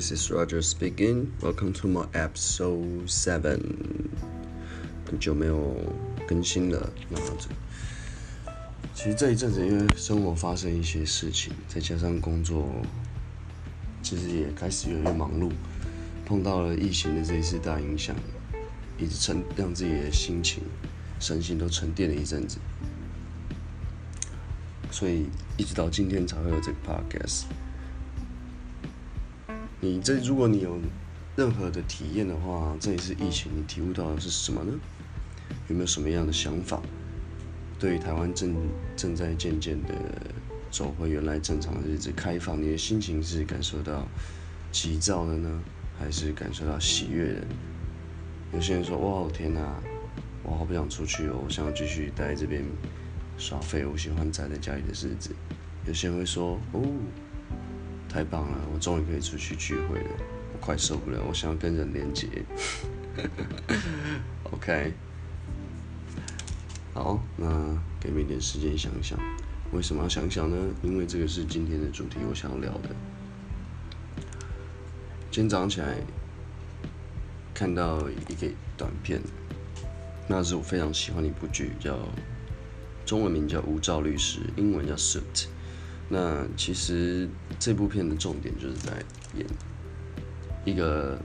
this is Roger speaking. Welcome to my episode seven. 很久没有更新了，那这其实这一阵子因为生活发生一些事情，再加上工作，其实也开始越来越忙碌，碰到了疫情的这一次大影响，一直沉让自己的心情、身心都沉淀了一阵子，所以一直到今天才会有这个 podcast。你这如果你有任何的体验的话，这一次疫情你体悟到的是什么呢？有没有什么样的想法？对于台湾正正在渐渐的走回原来正常的日子，开放，你的心情是感受到急躁的呢，还是感受到喜悦的？有些人说：“哇，天哪，我好不想出去哦，我想要继续待在这边耍废，我喜欢宅在家里的日子。”有些人会说：“哦。”太棒了！我终于可以出去聚会了，我快受不了，我想要跟人连接。OK，好，那给你一点时间想想，为什么要想想呢？因为这个是今天的主题，我想要聊的。今天早上起来看到一个短片，那是我非常喜欢的一部剧，叫中文名叫《无照律师》，英文叫《Suit》。那其实这部片的重点就是在演一个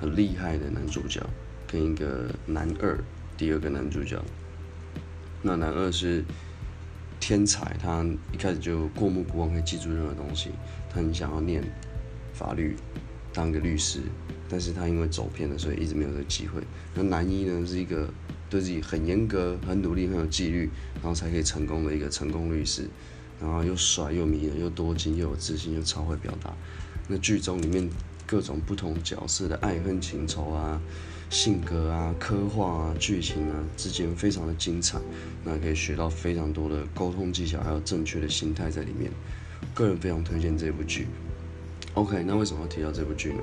很厉害的男主角跟一个男二，第二个男主角。那男二是天才，他一开始就过目不忘，可以记住任何东西。他很想要念法律，当个律师，但是他因为走偏了，所以一直没有这个机会。那男一呢，是一个对自己很严格、很努力、很有纪律，然后才可以成功的一个成功律师。然后又帅又迷人又多金又有自信又超会表达，那剧中里面各种不同角色的爱恨情仇啊、性格啊、刻画啊、剧情啊之间非常的精彩，那可以学到非常多的沟通技巧，还有正确的心态在里面。个人非常推荐这部剧。OK，那为什么要提到这部剧呢？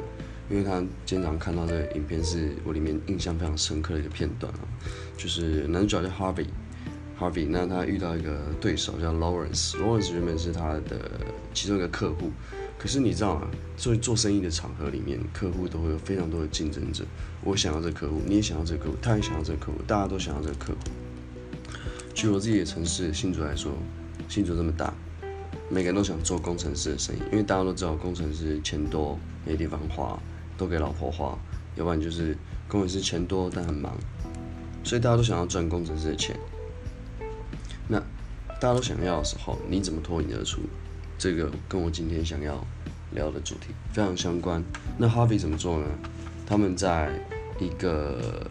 因为他经常看到这个影片是我里面印象非常深刻的一个片段啊，就是男主角叫 Harvey。Harvey，那他遇到一个对手叫 Lawrence。Lawrence 原本是他的其中一个客户，可是你知道吗？做做生意的场合里面，客户都会有非常多的竞争者。我想要这个客户，你也想要这个客户，他也想要这个客户，大家都想要这个客户。举我自己的城市新竹来说，新竹这么大，每个人都想做工程师的生意，因为大家都知道工程师钱多，没地方花，都给老婆花；要不然就是工程师钱多但很忙，所以大家都想要赚工程师的钱。那大家都想要的时候，你怎么脱颖而出？这个跟我今天想要聊的主题非常相关。那 Harvey 怎么做呢？他们在一个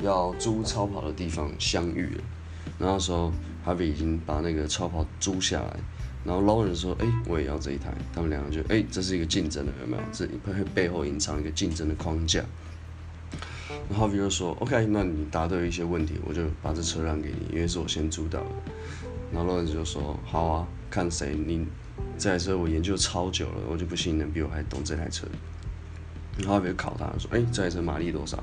要租超跑的地方相遇了。然后说 Harvey 已经把那个超跑租下来。然后 Lauren 说：“哎，我也要这一台。”他们两个就：“哎，这是一个竞争的，有没有？这背后隐藏一个竞争的框架。”然后 Harvey 就说：“OK，那你答对一些问题，我就把这车让给你，因为是我先租到的。”然后 Lawrence 就说：“好啊，看谁你这台车我研究超久了，我就不信你能比我还懂这台车。”然后 Harvey 考他说：“哎，这台车马力多少？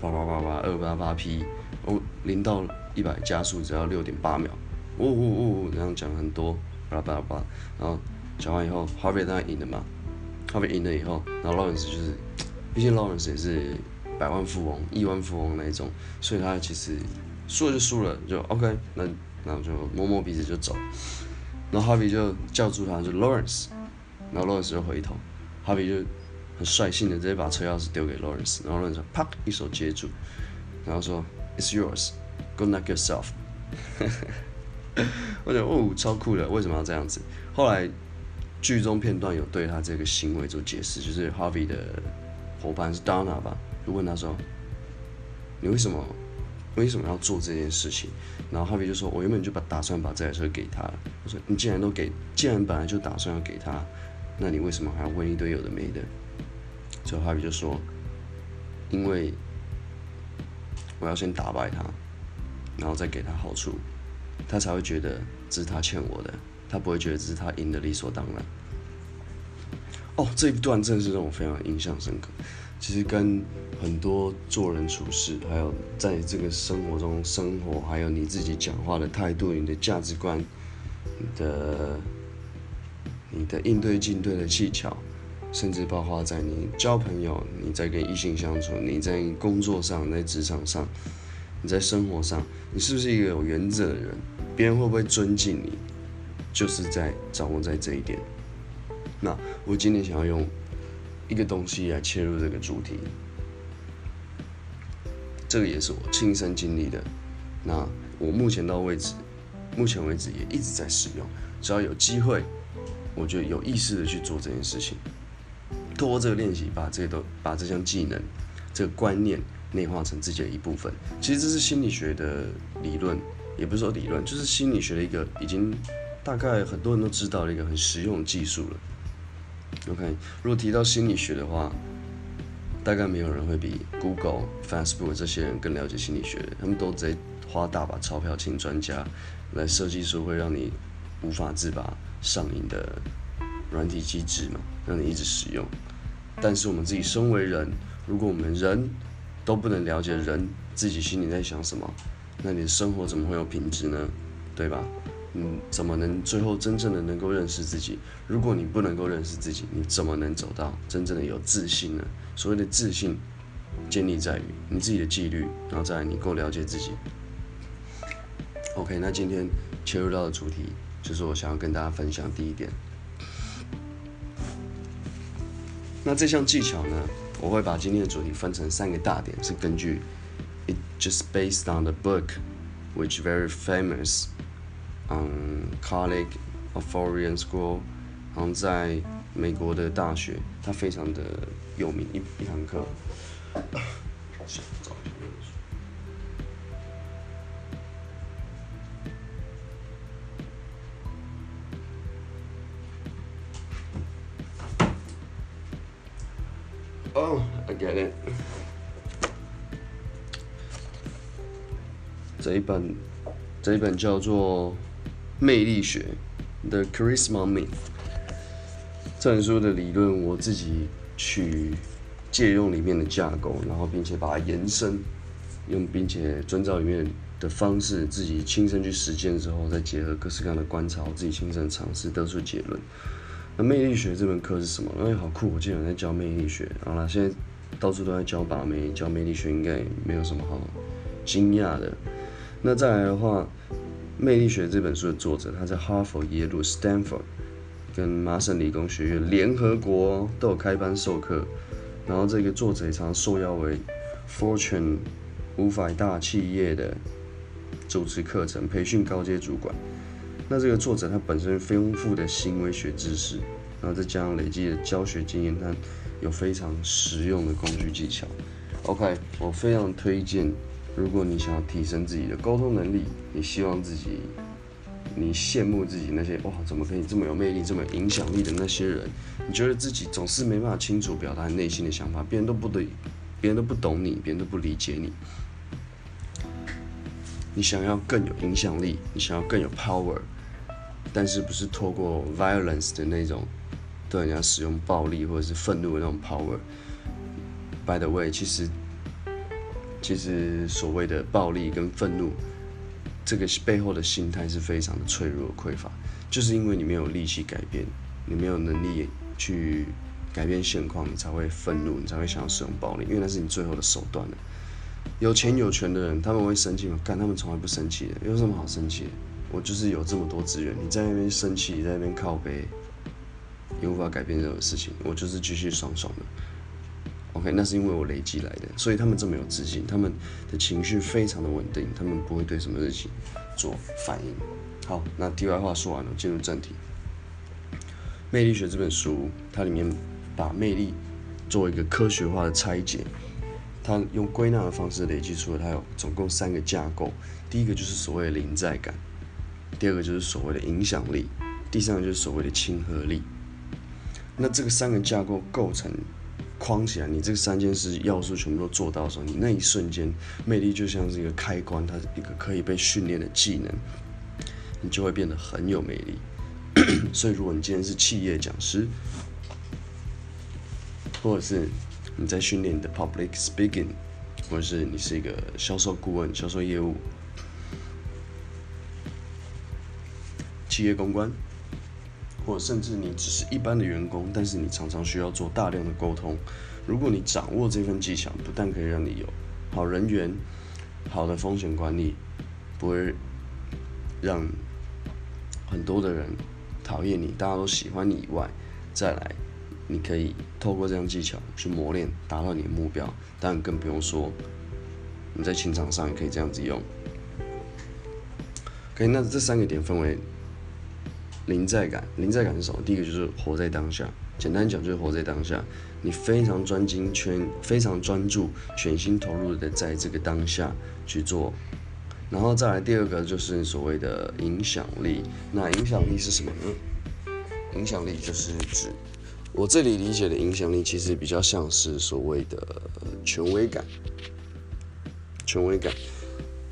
八八八八二八八匹，哦，零到一百加速只要六点八秒。呜呜呜，这样讲很多，巴拉巴拉巴拉。然后讲完以后，Harvey 当然赢了嘛。Harvey 赢了以后，然后 Lawrence 就是，毕竟 Lawrence 也是。百万富翁、亿万富翁那一种，所以他其实输了就输了，就 OK，那那我就摸摸鼻子就走。然后 Harvey 就叫住他，就 Lawrence，然后 Lawrence 就回头，Harvey 就很率性的直接把车钥匙丢给 Lawrence，然后 Lawrence 啪一手接住，然后说 It's yours，Go knock yourself。我觉得哦超酷的，为什么要这样子？后来剧中片段有对他这个行为做解释，就是 Harvey 的伙伴是 Donna 吧。就问他说：“你为什么为什么要做这件事情？”然后哈比就说：“我原本就把打算把这台车给他。”我说：“你既然都给，既然本来就打算要给他，那你为什么还要问一堆有的没的？”最后哈比就说：“因为我要先打败他，然后再给他好处，他才会觉得这是他欠我的，他不会觉得这是他赢的理所当然。”哦，这一段真的是让我非常印象深刻。其实跟很多做人处事，还有在这个生活中生活，还有你自己讲话的态度、你的价值观、你的、你的应对进退的技巧，甚至包括在你交朋友、你在跟异性相处、你在工作上、在职场上、你在生活上，你是不是一个有原则的人？别人会不会尊敬你？就是在掌握在这一点。那我今天想要用一个东西来切入这个主题，这个也是我亲身经历的。那我目前到为止，目前为止也一直在使用。只要有机会，我就有意识的去做这件事情。通过这个练习，把这些都把这项技能、这个观念内化成自己的一部分。其实这是心理学的理论，也不是说理论，就是心理学的一个已经大概很多人都知道的一个很实用的技术了。OK，如果提到心理学的话，大概没有人会比 Google、Facebook 这些人更了解心理学。他们都在花大把钞票请专家来设计出会让你无法自拔、上瘾的软体机制嘛，让你一直使用。但是我们自己身为人，如果我们人都不能了解人自己心里在想什么，那你的生活怎么会有品质呢？对吧？嗯，怎么能最后真正的能够认识自己？如果你不能够认识自己，你怎么能走到真正的有自信呢？所谓的自信，建立在于你自己的纪律，然后再你够了解自己。OK，那今天切入到的主题就是我想要跟大家分享第一点。那这项技巧呢，我会把今天的主题分成三个大点，是根据 it just based on the book which very famous。嗯，College of Foreign School，然后在美国的大学，它非常的有名一一堂课。Oh, I get it。这一本，这一本叫做。魅力学，The Charisma Myth，这本书的理论我自己去借用里面的架构，然后并且把它延伸，用并且遵照里面的方式，自己亲身去实践之后，再结合各式各样的观察，我自己亲身尝试得出结论。那魅力学这门课是什么？哎，好酷！我竟然在教魅力学。好了，现在到处都在教把妹，教魅力学应该没有什么好惊讶的。那再来的话。《魅力学》这本书的作者，他在哈佛、耶鲁、Stanford 跟麻省理工学院联合国都有开班授课。然后这个作者也常受邀为 Fortune 五百大企业的主持课程，培训高阶主管。那这个作者他本身丰富的行为学知识，然后再加上累积的教学经验，他有非常实用的工具技巧。OK，我非常推荐。如果你想要提升自己的沟通能力，你希望自己，你羡慕自己那些哇，怎么可以这么有魅力、这么有影响力的那些人？你觉得自己总是没办法清楚表达内心的想法，别人都不对，别人都不懂你，别人都不理解你。你想要更有影响力，你想要更有 power，但是不是透过 violence 的那种对人家使用暴力或者是愤怒的那种 power？By the way，其实。其实所谓的暴力跟愤怒，这个背后的心态是非常的脆弱匮乏，就是因为你没有力气改变，你没有能力去改变现况，你才会愤怒，你才会想要使用暴力，因为那是你最后的手段了。有钱有权的人他们会生气吗？干，他们从来不生气的，有什么好生气的？我就是有这么多资源，你在那边生气，你在那边靠背，也无法改变任何事情，我就是继续爽爽的。OK，那是因为我累积来的，所以他们这么有自信，他们的情绪非常的稳定，他们不会对什么事情做反应。好，那题外话说完了，进入正题。魅力学这本书，它里面把魅力做一个科学化的拆解，它用归纳的方式累积出了它有总共三个架构。第一个就是所谓的临在感，第二个就是所谓的影响力，第三个就是所谓的亲和力。那这个三个架构构成。框起来，你这三件事要素全部都做到的时候，你那一瞬间魅力就像是一个开关，它是一个可以被训练的技能，你就会变得很有魅力。所以，如果你今天是企业讲师，或者是你在训练你的 public speaking，或者是你是一个销售顾问、销售业务、企业公关，或甚至你只是一般的员工，但是你常常需要做大量的沟通。如果你掌握这份技巧，不但可以让你有好人缘、好的风险管理，不会让很多的人讨厌你，大家都喜欢你以外，再来，你可以透过这样技巧去磨练，达到你的目标。当然更不用说你在情场上也可以这样子用。OK，那这三个点分为临在感。临在感是什么？第一个就是活在当下。简单讲就是活在当下，你非常专精、全非常专注、全心投入的在这个当下去做。然后再来第二个就是所谓的影响力。那影响力是什么呢？影响力就是指我这里理解的影响力，其实比较像是所谓的权威感。权威感，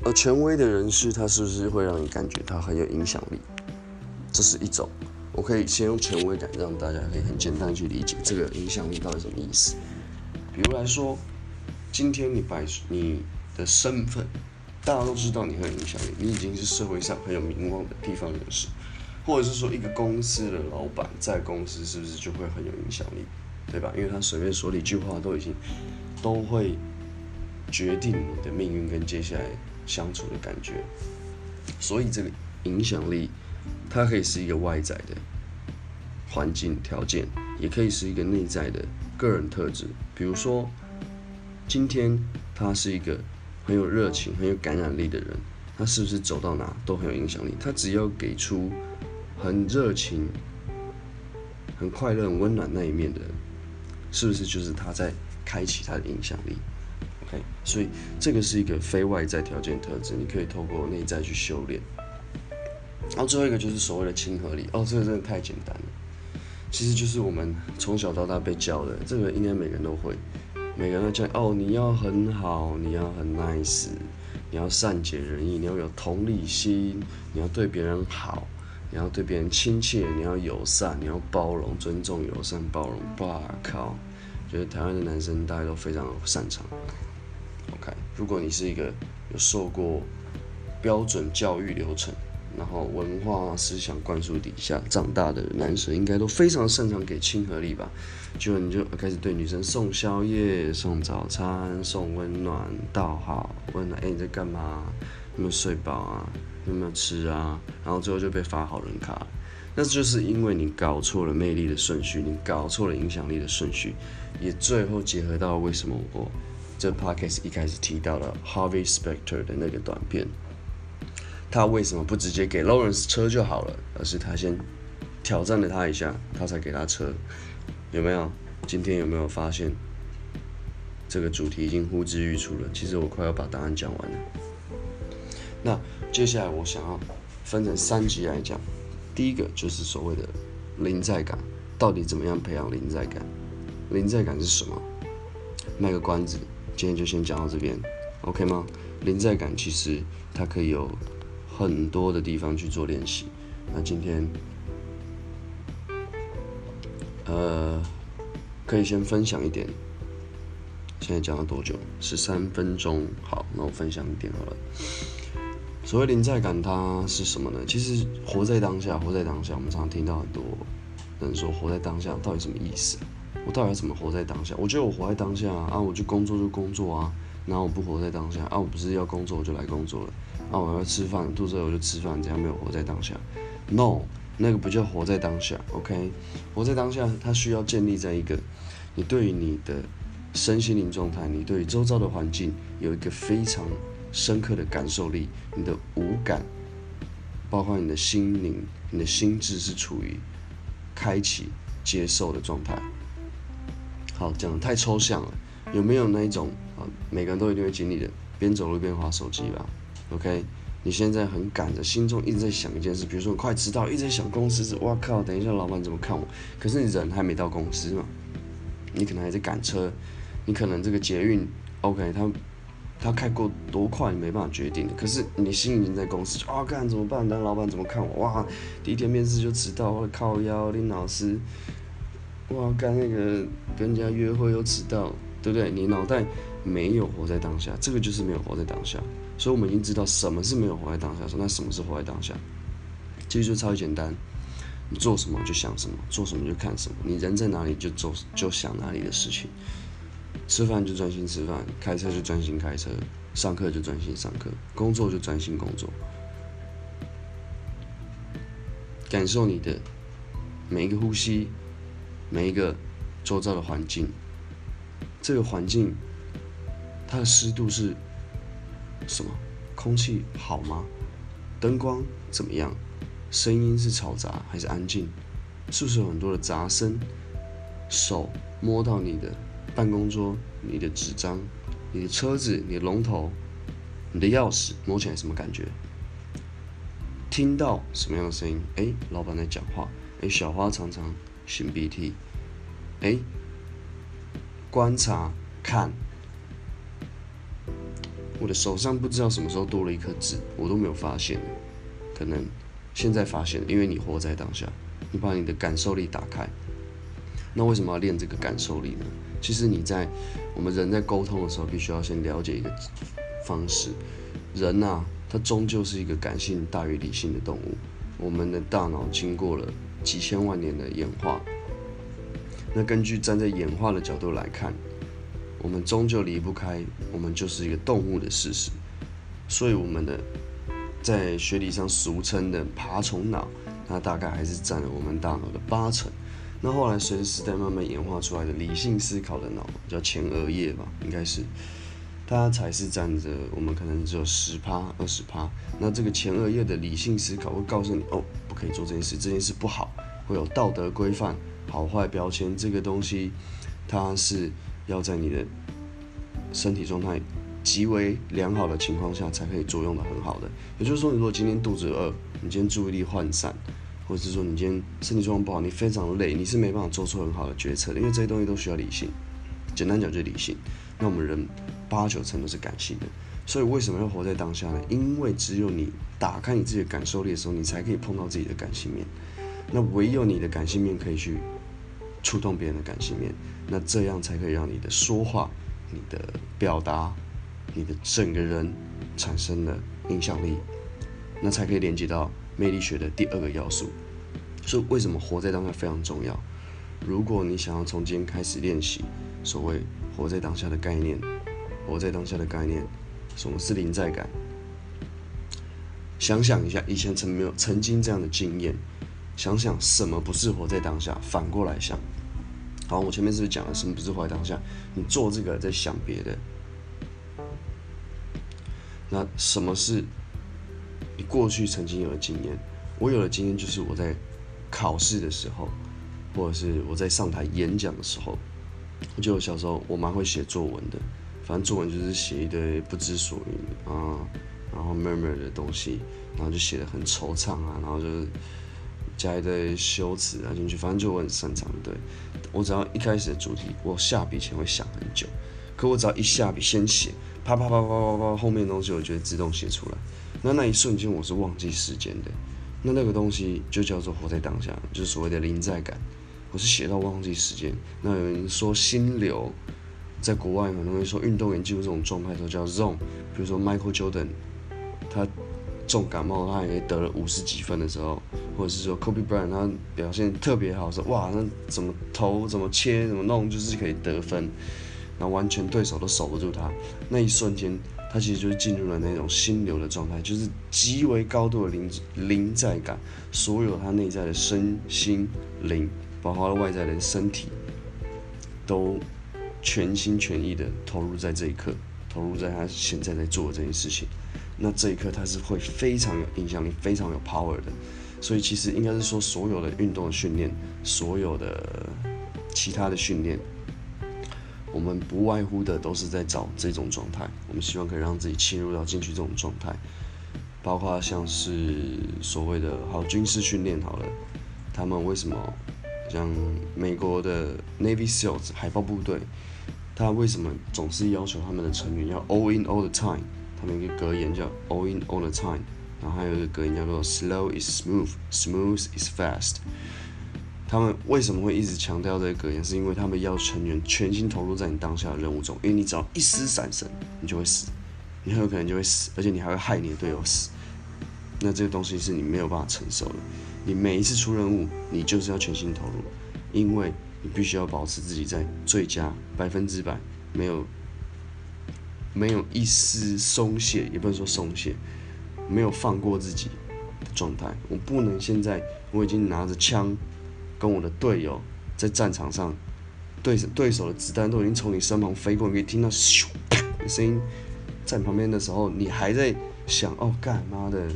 而权威的人士，他是不是会让你感觉他很有影响力？这是一种。我可以先用权威感，让大家可以很简单去理解这个影响力到底什么意思。比如来说，今天你摆你的身份，大家都知道你很有影响力，你已经是社会上很有名望的地方人士，或者是说一个公司的老板，在公司是不是就会很有影响力，对吧？因为他随便说的一句话，都已经都会决定你的命运跟接下来相处的感觉。所以这个影响力。它可以是一个外在的环境条件，也可以是一个内在的个人特质。比如说，今天他是一个很有热情、很有感染力的人，他是不是走到哪都很有影响力？他只要给出很热情、很快乐、很温暖那一面的，是不是就是他在开启他的影响力？OK，所以这个是一个非外在条件特质，你可以透过内在去修炼。然后最后一个就是所谓的亲和力哦，这个真的太简单了，其实就是我们从小到大被教的，这个应该每个人都会，每个人都教哦，你要很好，你要很 nice，你要善解人意，你要有同理心，你要对别人好，你要对别人亲切，你要友善，你要包容、尊重、友善、包容。哇靠，觉得台湾的男生大家都非常擅长。OK，如果你是一个有受过标准教育流程。然后文化思想灌输底下长大的男生，应该都非常擅长给亲和力吧？就你就开始对女生送宵夜、送早餐、送温暖、道好，问哎你在干嘛？有没有睡饱啊？有没有吃啊？然后最后就被发好人卡。那就是因为你搞错了魅力的顺序，你搞错了影响力的顺序，也最后结合到为什么我这 podcast 一开始提到了 Harvey Specter 的那个短片。他为什么不直接给 Lawrence 车就好了，而是他先挑战了他一下，他才给他车？有没有？今天有没有发现这个主题已经呼之欲出了？其实我快要把答案讲完了。那接下来我想要分成三集来讲。第一个就是所谓的临在感，到底怎么样培养临在感？临在感是什么？卖个关子，今天就先讲到这边，OK 吗？临在感其实它可以有。很多的地方去做练习。那今天，呃，可以先分享一点。现在讲了多久？十三分钟。好，那我分享一点好了。所谓临在感，它是什么呢？其实活在当下，活在当下。我们常常听到很多人说，活在当下到底什么意思？我到底要怎么活在当下？我觉得我活在当下啊，我就工作就工作啊。然后我不活在当下啊，我不是要工作我就来工作了。啊，我要吃饭，肚子饿我就吃饭，这样没有活在当下。No，那个不叫活在当下。OK，活在当下，它需要建立在一个你对于你的身心灵状态，你对周遭的环境有一个非常深刻的感受力，你的五感，包括你的心灵、你的心智是处于开启、接受的状态。好，讲的太抽象了，有没有那一种啊？每个人都一定会经历的，边走路边划手机吧。OK，你现在很赶着，心中一直在想一件事，比如说你快迟到，一直在想公司，哇靠，等一下老板怎么看我？可是你人还没到公司嘛，你可能还在赶车，你可能这个捷运 OK，他他开过多快，你没办法决定的。可是你心已经在公司，啊干怎么办？那老板怎么看我？哇，第一天面试就迟到，我靠腰，林老师，哇干那个跟人家约会又迟到，对不对？你脑袋没有活在当下，这个就是没有活在当下。所以，我们已经知道什么是没有活在当下。说那什么是活在当下？其实就超级简单。你做什么就想什么，做什么就看什么。你人在哪里就做就想哪里的事情。吃饭就专心吃饭，开车就专心开车，上课就专心上课，工作就专心工作。感受你的每一个呼吸，每一个周遭的环境。这个环境它的湿度是什么？空气好吗？灯光怎么样？声音是嘈杂还是安静？是不是有很多的杂声？手摸到你的办公桌、你的纸张、你的车子、你的龙头、你的钥匙，摸起来什么感觉？听到什么样的声音？哎，老板在讲话。哎，小花常常擤鼻涕。哎，观察看，我的手上不知道什么时候多了一颗痣，我都没有发现。可能现在发现，因为你活在当下，你把你的感受力打开。那为什么要练这个感受力呢？其实你在我们人在沟通的时候，必须要先了解一个方式。人呐。它终究是一个感性大于理性的动物。我们的大脑经过了几千万年的演化，那根据站在演化的角度来看，我们终究离不开我们就是一个动物的事实。所以我们的在学理上俗称的爬虫脑，它大概还是占了我们大脑的八成。那后来随着时代慢慢演化出来的理性思考的脑，叫前额叶吧，应该是。它才是占着我们可能只有十趴、二十趴。那这个前额叶的理性思考会告诉你：哦，不可以做这件事，这件事不好，会有道德规范、好坏标签。这个东西，它是要在你的身体状态极为良好的情况下才可以作用的很好的。也就是说，你如果今天肚子饿，你今天注意力涣散，或者是说你今天身体状况不好，你非常累，你是没办法做出很好的决策的，因为这些东西都需要理性。简单讲就是理性。那我们人。八九成都是感性的，所以为什么要活在当下呢？因为只有你打开你自己的感受力的时候，你才可以碰到自己的感性面。那唯有你的感性面可以去触动别人的感性面，那这样才可以让你的说话、你的表达、你的整个人产生了影响力，那才可以连接到魅力学的第二个要素。所以为什么活在当下非常重要？如果你想要从今天开始练习所谓活在当下的概念。活在当下的概念，什么是临在感？想想一下，以前曾没有曾经这样的经验，想想什么不是活在当下？反过来想，好，我前面是不是讲了什么不是活在当下？你做这个在想别的，那什么是你过去曾经有的经验？我有的经验就是我在考试的时候，或者是我在上台演讲的时候，我就小时候我蛮会写作文的。反正作文就是写一堆不知所云啊，然后 murmur 的东西，然后就写的很惆怅啊，然后就是加一堆修辞啊进去，反正就我很擅长。对我只要一开始的主题，我下笔前会想很久，可我只要一下笔先写，啪啪啪啪啪啪，后面的东西我就会自动写出来。那那一瞬间我是忘记时间的，那那个东西就叫做活在当下，就是所谓的临在感。我是写到忘记时间。那有人说心流。在国外很多人说运动员进入这种状态都叫 zone，比如说 Michael Jordan，他重感冒他也得了五十几分的时候，或者是说 Kobe Bryant 他表现特别好，说哇那怎么投怎么切怎么弄就是可以得分，那完全对手都守不住他，那一瞬间他其实就是进入了那种心流的状态，就是极为高度的临临在感，所有他内在的身心灵，包括外在的身体，都。全心全意的投入在这一刻，投入在他现在在做的这件事情，那这一刻他是会非常有影响力、非常有 power 的。所以其实应该是说，所有的运动训练，所有的其他的训练，我们不外乎的都是在找这种状态。我们希望可以让自己切入到进去这种状态，包括像是所谓的好军事训练好了，他们为什么像美国的 Navy SEALs 海豹部队？他为什么总是要求他们的成员要 all in all the time？他们一个格言叫 all in all the time，然后还有一个格言叫做 slow is smooth，smooth is fast。他们为什么会一直强调这个格言？是因为他们要成员全心投入在你当下的任务中，因为你只要一丝闪神，你就会死，你很有可能就会死，而且你还会害你的队友死。那这个东西是你没有办法承受的。你每一次出任务，你就是要全心投入，因为你必须要保持自己在最佳百分之百，没有没有一丝松懈，也不能说松懈，没有放过自己的状态。我不能现在我已经拿着枪，跟我的队友在战场上，对对手的子弹都已经从你身旁飞过，你可以听到咻的声音，在旁边的时候，你还在想哦，干妈的，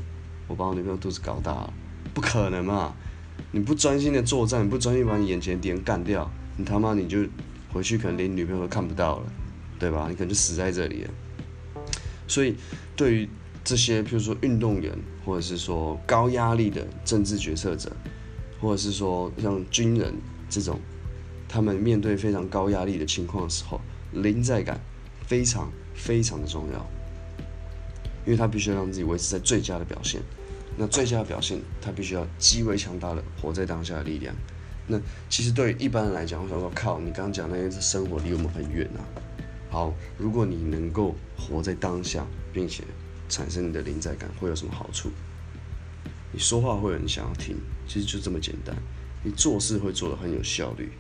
我把我女朋友肚子搞大了。不可能嘛！你不专心的作战，不专心把你眼前敌人干掉，你他妈你就回去可能连女朋友都看不到了，对吧？你可能就死在这里了。所以，对于这些，譬如说运动员，或者是说高压力的政治决策者，或者是说像军人这种，他们面对非常高压力的情况的时候，临在感非常非常的重要，因为他必须要让自己维持在最佳的表现。那最佳的表现，他必须要极为强大的活在当下的力量。那其实对于一般人来讲，我想说，靠，你刚刚讲那些生活离我们很远啊。好，如果你能够活在当下，并且产生你的临在感，会有什么好处？你说话会有人想要听，其实就这么简单。你做事会做得很有效率。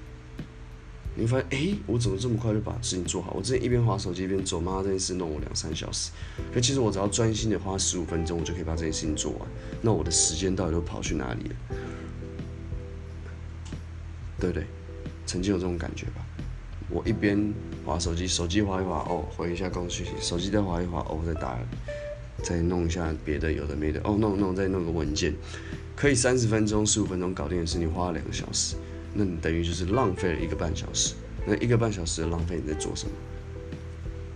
你会发现，哎，我怎么这么快就把事情做好？我之前一边划手机一边做，妈这件事弄我两三小时。可其实我只要专心的花十五分钟，我就可以把这件事情做完。那我的时间到底都跑去哪里了？对不对？曾经有这种感觉吧？我一边划手机，手机划一划，哦，回一下公讯息；手机再划一划，哦，再打，再弄一下别的有的没的，哦，弄弄再弄个文件，可以三十分钟、十五分钟搞定的事，你花了两个小时。那你等于就是浪费了一个半小时。那一个半小时的浪费你在做什么？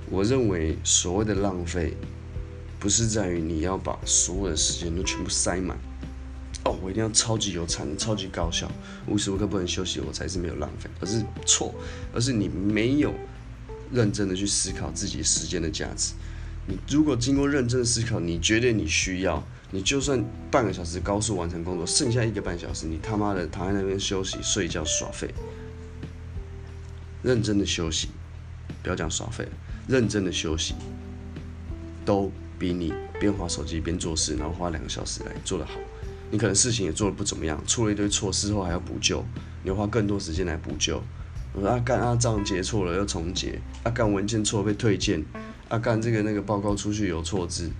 我认为所谓的浪费，不是在于你要把所有的时间都全部塞满。我一定要超级有产能、超级高效，无时无刻不能休息，我才是没有浪费。而是错，而是你没有认真的去思考自己时间的价值。你如果经过认真的思考，你觉得你需要。你就算半个小时高速完成工作，剩下一个半小时，你他妈的躺在那边休息、睡觉、耍废，认真的休息，不要讲耍废，认真的休息，都比你边划手机边做事，然后花两个小时来做的好。你可能事情也做的不怎么样，出了一堆错，事后还要补救，你要花更多时间来补救。我说阿干阿账结错了要重结，阿干文件错被退件，阿干这个那个报告出去有错字。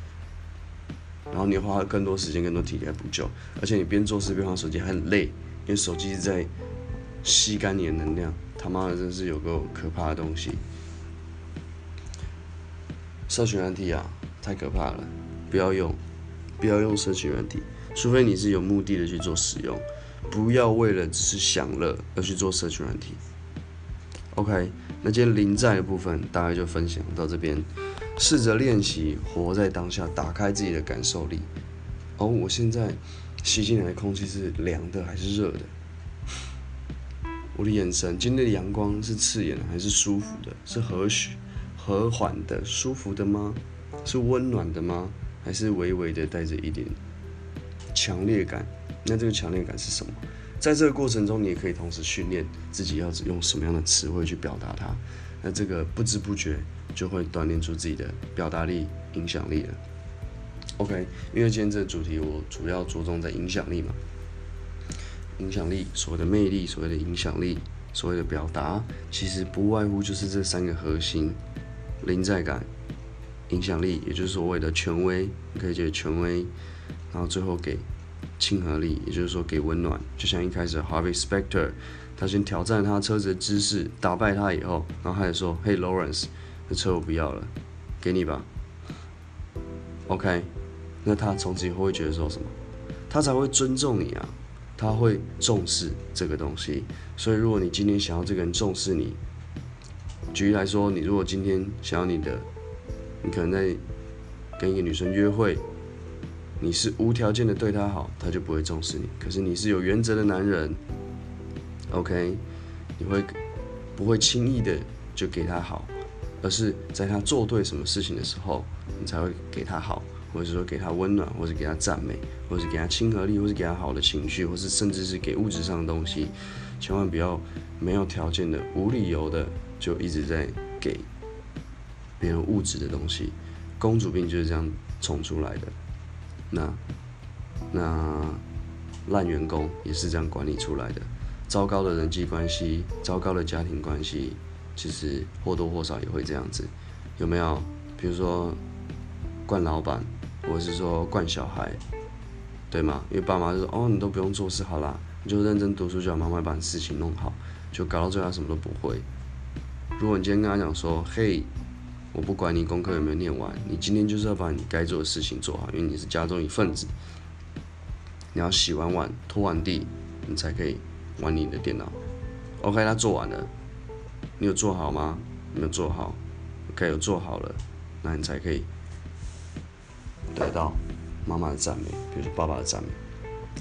然后你花更多时间、更多体力来补救，而且你边做事边玩手机很累，因为手机在吸干你的能量。他妈的，真是有个可怕的东西。社群软体啊，太可怕了，不要用，不要用社群软体，除非你是有目的的去做使用，不要为了只是享乐而去做社群软体。OK，那今天临在的部分大概就分享到这边。试着练习活在当下，打开自己的感受力。哦，我现在吸进来的空气是凉的还是热的？我的眼神，今天的阳光是刺眼的还是舒服的？是和煦、和缓的、舒服的吗？是温暖的吗？还是微微的带着一点强烈感？那这个强烈感是什么？在这个过程中，你也可以同时训练自己要用什么样的词汇去表达它。那这个不知不觉。就会锻炼出自己的表达力、影响力了。OK，因为今天这个主题我主要着重在影响力嘛，影响力所谓的魅力、所谓的影响力、所谓的表达，其实不外乎就是这三个核心：临在感、影响力，也就是所谓的权威，你可以觉权威，然后最后给亲和力，也就是说给温暖。就像一开始 Harvey Specter，他先挑战他车子的姿势，打败他以后，然后他就说：“Hey Lawrence。”这车我不要了，给你吧。OK，那他从此以后会觉得说什么？他才会尊重你啊，他会重视这个东西。所以，如果你今天想要这个人重视你，举例来说，你如果今天想要你的，你可能在跟一个女生约会，你是无条件的对他好，他就不会重视你。可是你是有原则的男人，OK，你会不会轻易的就给他好？而是在他做对什么事情的时候，你才会给他好，或者说给他温暖，或者给他赞美，或者给他亲和力，或者给他好的情绪，或是甚至是给物质上的东西。千万不要没有条件的、无理由的就一直在给别人物质的东西。公主病就是这样宠出来的。那那烂员工也是这样管理出来的。糟糕的人际关系，糟糕的家庭关系，其实或多或少也会这样子，有没有？比如说惯老板，或者是说惯小孩，对吗？因为爸妈就说：“哦，你都不用做事，好啦，你就认真读书就好，妈妈把事情弄好。”就搞到最后什么都不会。如果你今天跟他讲说：“嘿，我不管你功课有没有念完，你今天就是要把你该做的事情做好，因为你是家中一份子。你要洗完碗、拖完地，你才可以。”玩你的电脑，OK，他做完了，你有做好吗？没有做好，OK，有做好了，那你才可以得到妈妈的赞美，比如说爸爸的赞美。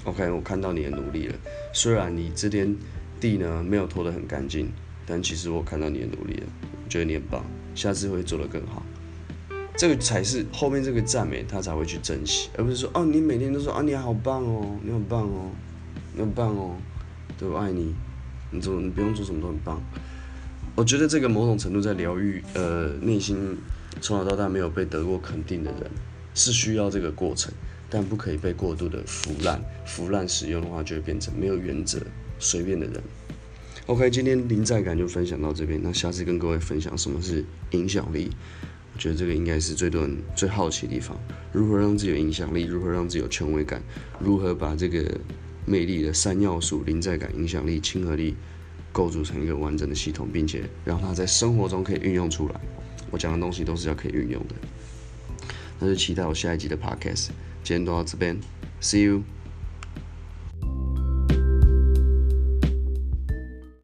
OK，我看到你的努力了，虽然你这边地呢没有拖得很干净，但其实我看到你的努力了，我觉得你很棒，下次会做得更好。这个才是后面这个赞美，他才会去珍惜，而不是说哦，你每天都说啊，你好棒哦，你很棒哦，你很棒哦。对我爱你，你做你不用做什么都很棒。我觉得这个某种程度在疗愈，呃，内心从小到大没有被得过肯定的人，是需要这个过程，但不可以被过度的腐烂。腐烂使用的话，就会变成没有原则、随便的人。OK，今天临在感就分享到这边，那下次跟各位分享什么是影响力。我觉得这个应该是最多人最好奇的地方：如何让自己有影响力？如何让自己有权威感？如何把这个？魅力的三要素：临在感、影响力、亲和力，构筑成一个完整的系统，并且让它在生活中可以运用出来。我讲的东西都是要可以运用的。那就期待我下一集的 podcast。今天到这边，See you。